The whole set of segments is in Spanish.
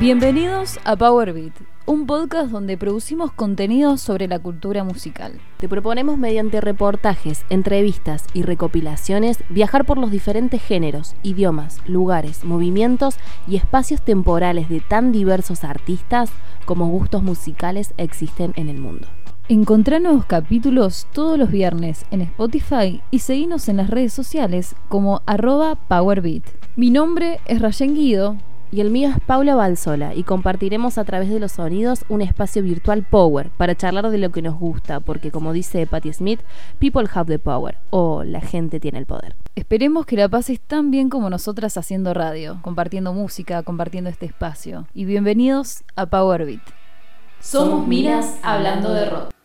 Bienvenidos a Power Beat, un podcast donde producimos contenidos sobre la cultura musical. Te proponemos mediante reportajes, entrevistas y recopilaciones viajar por los diferentes géneros, idiomas, lugares, movimientos y espacios temporales de tan diversos artistas como gustos musicales existen en el mundo. Encontrá nuevos capítulos todos los viernes en Spotify y seguinos en las redes sociales como arroba PowerBeat. Mi nombre es Rayen Guido. Y el mío es Paula Balsola y compartiremos a través de los sonidos un espacio virtual Power para charlar de lo que nos gusta, porque como dice Patti Smith, people have the power o la gente tiene el poder. Esperemos que la pases tan bien como nosotras haciendo radio, compartiendo música, compartiendo este espacio. Y bienvenidos a Power Beat. Somos Minas hablando de rock.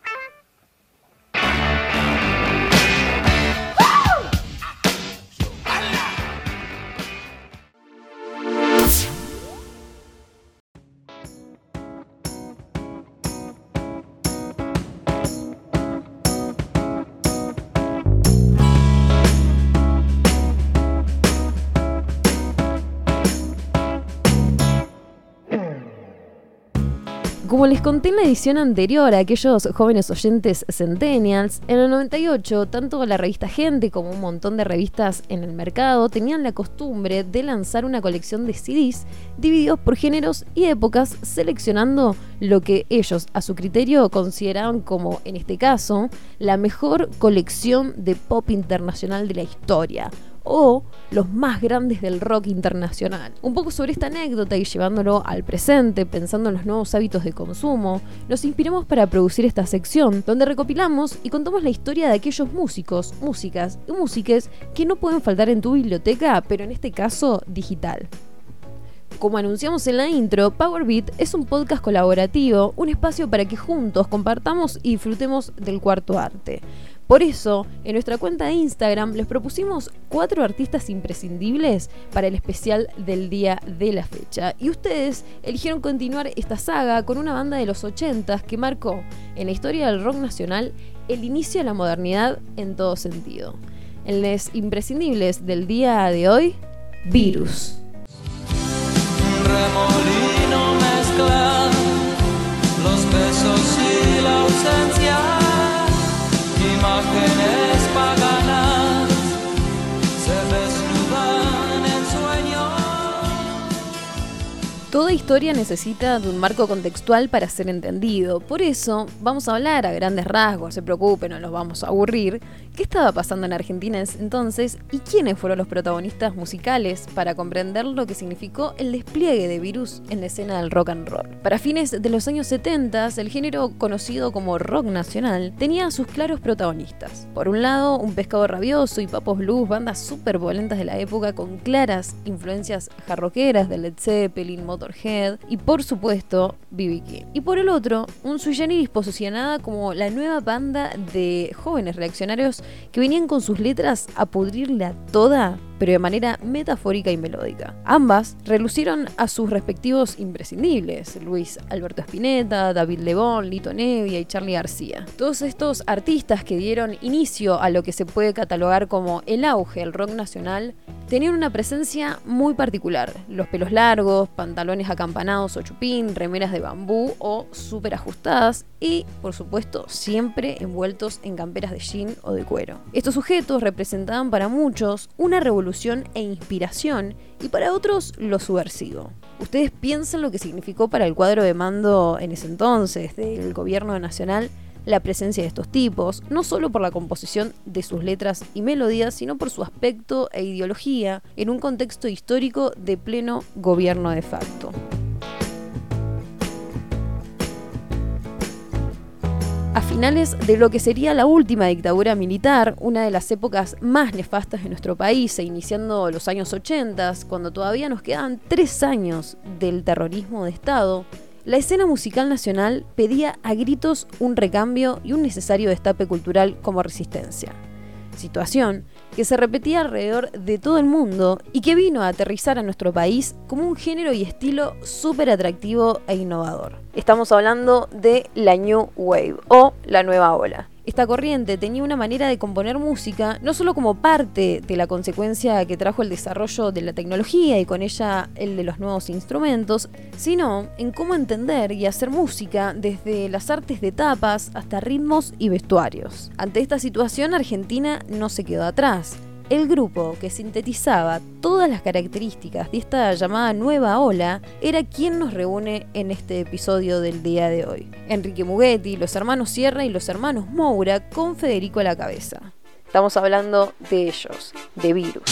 Como les conté en la edición anterior a aquellos jóvenes oyentes centennials, en el 98 tanto la revista Gente como un montón de revistas en el mercado tenían la costumbre de lanzar una colección de CDs divididos por géneros y épocas, seleccionando lo que ellos a su criterio consideraban como, en este caso, la mejor colección de pop internacional de la historia o los más grandes del rock internacional. Un poco sobre esta anécdota y llevándolo al presente, pensando en los nuevos hábitos de consumo, nos inspiramos para producir esta sección donde recopilamos y contamos la historia de aquellos músicos, músicas y músiques que no pueden faltar en tu biblioteca, pero en este caso digital. Como anunciamos en la intro, Powerbeat es un podcast colaborativo, un espacio para que juntos compartamos y disfrutemos del cuarto arte. Por eso, en nuestra cuenta de Instagram les propusimos cuatro artistas imprescindibles para el especial del día de la fecha. Y ustedes eligieron continuar esta saga con una banda de los 80 que marcó en la historia del rock nacional el inicio de la modernidad en todo sentido. En los imprescindibles del día de hoy, Virus. Historia necesita de un marco contextual para ser entendido. Por eso vamos a hablar a grandes rasgos, se preocupen, no los vamos a aburrir, qué estaba pasando en Argentina entonces y quiénes fueron los protagonistas musicales para comprender lo que significó el despliegue de virus en la escena del rock and roll. Para fines de los años 70, el género conocido como rock nacional tenía sus claros protagonistas. Por un lado, un pescado rabioso y papos blues, bandas súper violentas de la época con claras influencias jarroqueras de Led Zeppelin, Motorhead y por supuesto B.B. King. Y por el otro, un sui generis posicionada como la nueva banda de jóvenes reaccionarios que venían con sus letras a pudrirla toda, pero de manera metafórica y melódica. Ambas relucieron a sus respectivos imprescindibles, Luis Alberto Spinetta, David Lebón, Lito Nevia y Charlie García. Todos estos artistas que dieron inicio a lo que se puede catalogar como el auge del rock nacional tenían una presencia muy particular. Los pelos largos, pantalones acampanados o chupín, remeras de bambú o súper ajustadas y, por supuesto, siempre envueltos en camperas de jean o de cuero. Estos sujetos representaban para muchos una revolución e inspiración y para otros lo subversivo. Ustedes piensan lo que significó para el cuadro de mando en ese entonces del gobierno nacional la presencia de estos tipos, no solo por la composición de sus letras y melodías, sino por su aspecto e ideología en un contexto histórico de pleno gobierno de facto. A finales de lo que sería la última dictadura militar, una de las épocas más nefastas de nuestro país, e iniciando los años 80, cuando todavía nos quedaban tres años del terrorismo de Estado, la escena musical nacional pedía a gritos un recambio y un necesario destape cultural como resistencia. Situación que se repetía alrededor de todo el mundo y que vino a aterrizar a nuestro país como un género y estilo súper atractivo e innovador. Estamos hablando de la New Wave o la nueva ola. Esta corriente tenía una manera de componer música no solo como parte de la consecuencia que trajo el desarrollo de la tecnología y con ella el de los nuevos instrumentos, sino en cómo entender y hacer música desde las artes de tapas hasta ritmos y vestuarios. Ante esta situación, Argentina no se quedó atrás. El grupo que sintetizaba todas las características de esta llamada nueva ola era quien nos reúne en este episodio del día de hoy. Enrique Mughetti, los hermanos Sierra y los hermanos Moura con Federico a la cabeza. Estamos hablando de ellos, de Virus.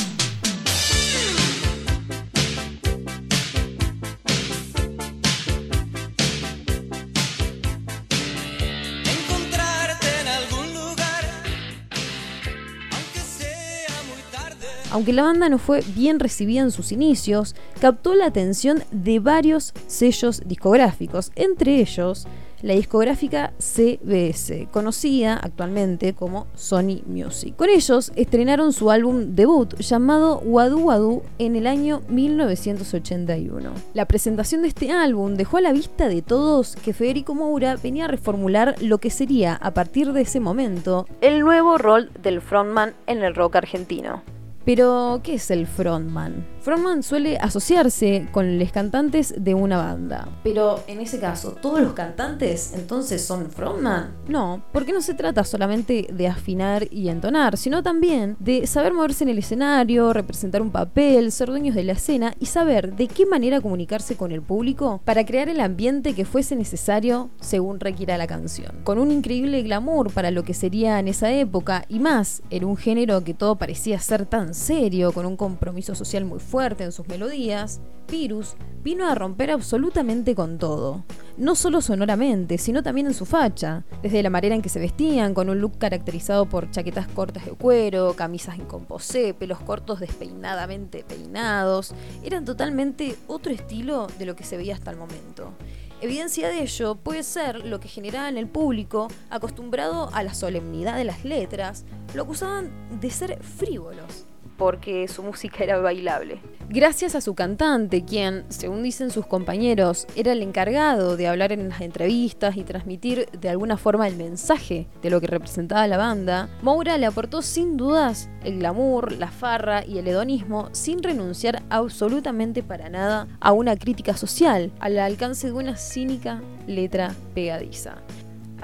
Aunque la banda no fue bien recibida en sus inicios, captó la atención de varios sellos discográficos, entre ellos la discográfica CBS, conocida actualmente como Sony Music. Con ellos estrenaron su álbum debut llamado Wadu Wadu en el año 1981. La presentación de este álbum dejó a la vista de todos que Federico Moura venía a reformular lo que sería, a partir de ese momento, el nuevo rol del frontman en el rock argentino. Pero, ¿qué es el frontman? Frontman suele asociarse con los cantantes de una banda. Pero en ese caso, ¿todos los cantantes entonces son frontman? No, porque no se trata solamente de afinar y entonar, sino también de saber moverse en el escenario, representar un papel, ser dueños de la escena y saber de qué manera comunicarse con el público para crear el ambiente que fuese necesario según requiera la canción. Con un increíble glamour para lo que sería en esa época y más en un género que todo parecía ser tan serio, con un compromiso social muy fuerte en sus melodías, Virus vino a romper absolutamente con todo. No solo sonoramente, sino también en su facha, desde la manera en que se vestían, con un look caracterizado por chaquetas cortas de cuero, camisas en composé, pelos cortos despeinadamente peinados, eran totalmente otro estilo de lo que se veía hasta el momento. Evidencia de ello puede ser lo que generaba en el público, acostumbrado a la solemnidad de las letras, lo acusaban de ser frívolos porque su música era bailable. Gracias a su cantante, quien, según dicen sus compañeros, era el encargado de hablar en las entrevistas y transmitir de alguna forma el mensaje de lo que representaba la banda, Moura le aportó sin dudas el glamour, la farra y el hedonismo sin renunciar absolutamente para nada a una crítica social, al alcance de una cínica letra pegadiza.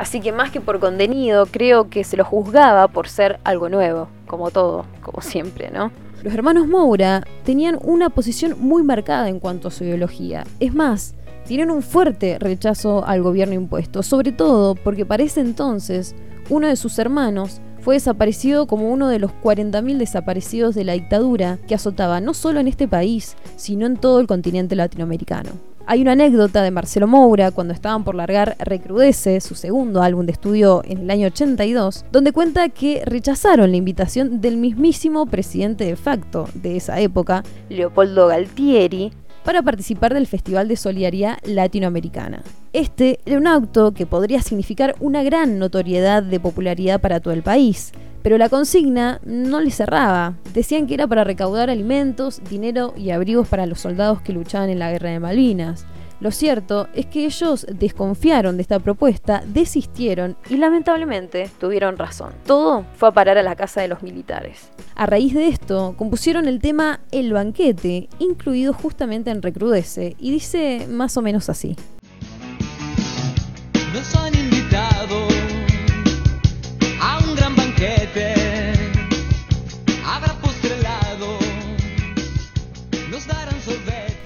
Así que más que por contenido, creo que se lo juzgaba por ser algo nuevo, como todo, como siempre, ¿no? Los hermanos Moura tenían una posición muy marcada en cuanto a su ideología. Es más, tienen un fuerte rechazo al gobierno impuesto, sobre todo porque para ese entonces uno de sus hermanos fue desaparecido como uno de los 40.000 desaparecidos de la dictadura que azotaba no solo en este país, sino en todo el continente latinoamericano. Hay una anécdota de Marcelo Moura cuando estaban por largar Recrudece, su segundo álbum de estudio en el año 82, donde cuenta que rechazaron la invitación del mismísimo presidente de facto de esa época, Leopoldo Galtieri, para participar del Festival de Solidaridad Latinoamericana. Este era un acto que podría significar una gran notoriedad de popularidad para todo el país, pero la consigna no le cerraba. Decían que era para recaudar alimentos, dinero y abrigos para los soldados que luchaban en la guerra de Malvinas. Lo cierto es que ellos desconfiaron de esta propuesta, desistieron y lamentablemente tuvieron razón. Todo fue a parar a la casa de los militares. A raíz de esto, compusieron el tema El banquete, incluido justamente en Recrudece, y dice más o menos así.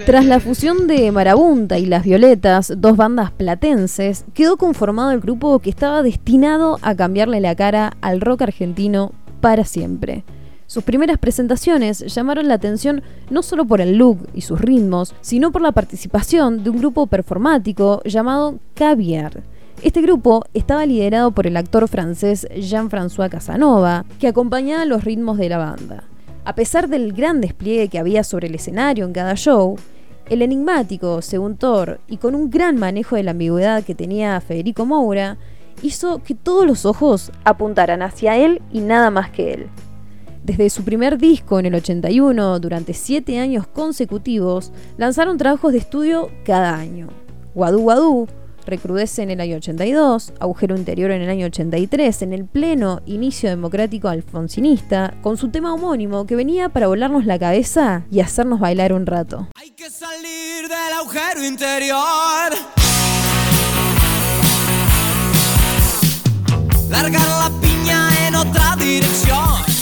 Tras la fusión de Marabunta y Las Violetas, dos bandas platenses, quedó conformado el grupo que estaba destinado a cambiarle la cara al rock argentino para siempre. Sus primeras presentaciones llamaron la atención no solo por el look y sus ritmos, sino por la participación de un grupo performático llamado Caviar. Este grupo estaba liderado por el actor francés Jean-François Casanova, que acompañaba los ritmos de la banda. A pesar del gran despliegue que había sobre el escenario en cada show, el enigmático, según Thor, y con un gran manejo de la ambigüedad que tenía Federico Moura, hizo que todos los ojos apuntaran hacia él y nada más que él. Desde su primer disco en el 81, durante siete años consecutivos, lanzaron trabajos de estudio cada año. Wadu Wadu, recrudece en el año 82, Agujero Interior en el año 83, en el pleno inicio democrático alfonsinista, con su tema homónimo que venía para volarnos la cabeza y hacernos bailar un rato. Hay que salir del agujero interior. Largar la piña en otra dirección.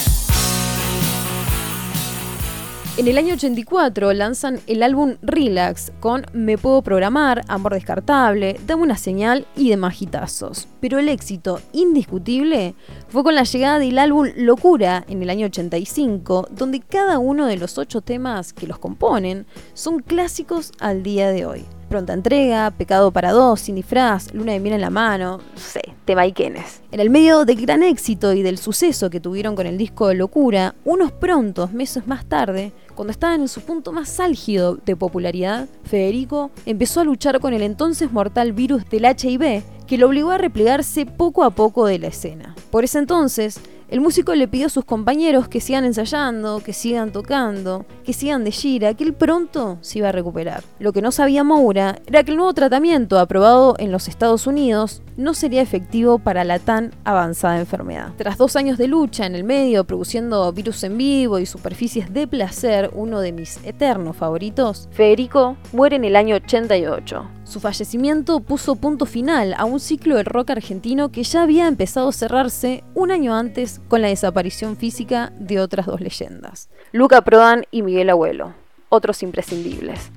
En el año 84 lanzan el álbum Relax con Me Puedo Programar, Amor Descartable, Dame una señal y demás hitazos. Pero el éxito indiscutible fue con la llegada del álbum Locura en el año 85, donde cada uno de los ocho temas que los componen son clásicos al día de hoy. Pronta entrega, Pecado para dos, Sin disfraz, Luna de miel en la mano, no sé, tema Ikenes. En el medio del gran éxito y del suceso que tuvieron con el disco Locura, unos prontos meses más tarde, cuando estaban en su punto más álgido de popularidad, Federico empezó a luchar con el entonces mortal virus del HIV que lo obligó a replegarse poco a poco de la escena. Por ese entonces, el músico le pidió a sus compañeros que sigan ensayando, que sigan tocando, que sigan de gira, que él pronto se iba a recuperar. Lo que no sabía Moura era que el nuevo tratamiento aprobado en los Estados Unidos no sería efectivo para la tan avanzada enfermedad. Tras dos años de lucha en el medio, produciendo virus en vivo y superficies de placer, uno de mis eternos favoritos, Federico muere en el año 88. Su fallecimiento puso punto final a un ciclo del rock argentino que ya había empezado a cerrarse un año antes con la desaparición física de otras dos leyendas, Luca Prodan y Miguel Abuelo, otros imprescindibles.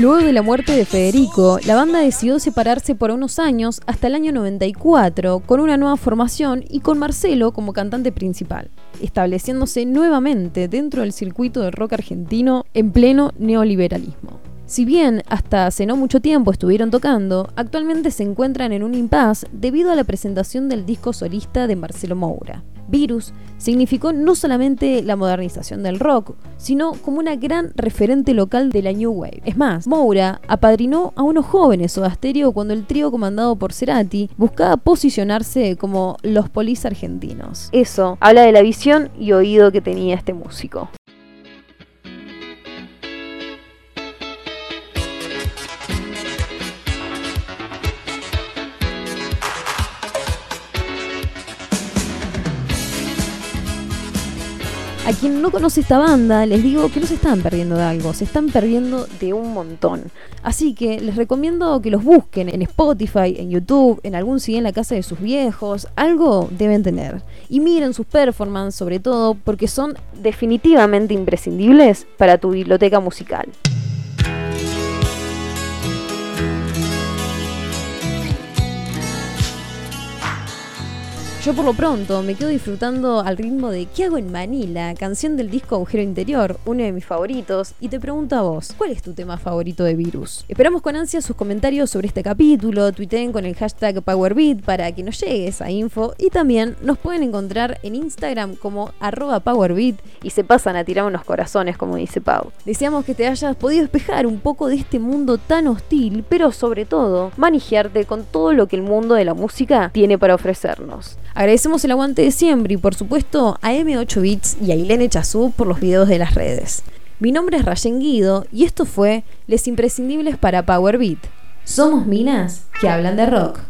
Luego de la muerte de Federico, la banda decidió separarse por unos años hasta el año 94 con una nueva formación y con Marcelo como cantante principal, estableciéndose nuevamente dentro del circuito del rock argentino en pleno neoliberalismo. Si bien hasta hace no mucho tiempo estuvieron tocando, actualmente se encuentran en un impasse debido a la presentación del disco solista de Marcelo Moura. Virus significó no solamente la modernización del rock, sino como una gran referente local de la New Wave. Es más, Moura apadrinó a unos jóvenes Soda Stereo cuando el trío comandado por Cerati buscaba posicionarse como los polis argentinos. Eso habla de la visión y oído que tenía este músico. A quien no conoce esta banda, les digo que no se están perdiendo de algo, se están perdiendo de un montón. Así que les recomiendo que los busquen en Spotify, en YouTube, en algún CD en la casa de sus viejos, algo deben tener. Y miren sus performances sobre todo porque son definitivamente imprescindibles para tu biblioteca musical. Yo por lo pronto me quedo disfrutando al ritmo de ¿Qué hago en Manila? Canción del disco Agujero Interior, uno de mis favoritos, y te pregunto a vos, ¿cuál es tu tema favorito de Virus? Esperamos con ansia sus comentarios sobre este capítulo, tuiteen con el hashtag PowerBeat para que nos llegue esa info y también nos pueden encontrar en Instagram como arroba PowerBeat y se pasan a tirar unos corazones como dice Pau. Deseamos que te hayas podido despejar un poco de este mundo tan hostil, pero sobre todo manejarte con todo lo que el mundo de la música tiene para ofrecernos. Agradecemos el aguante de siempre y por supuesto a M8 Bits y a Ilene Chazú por los videos de las redes. Mi nombre es Rayen Guido y esto fue Les Imprescindibles para Power Beat. Somos minas que hablan de rock.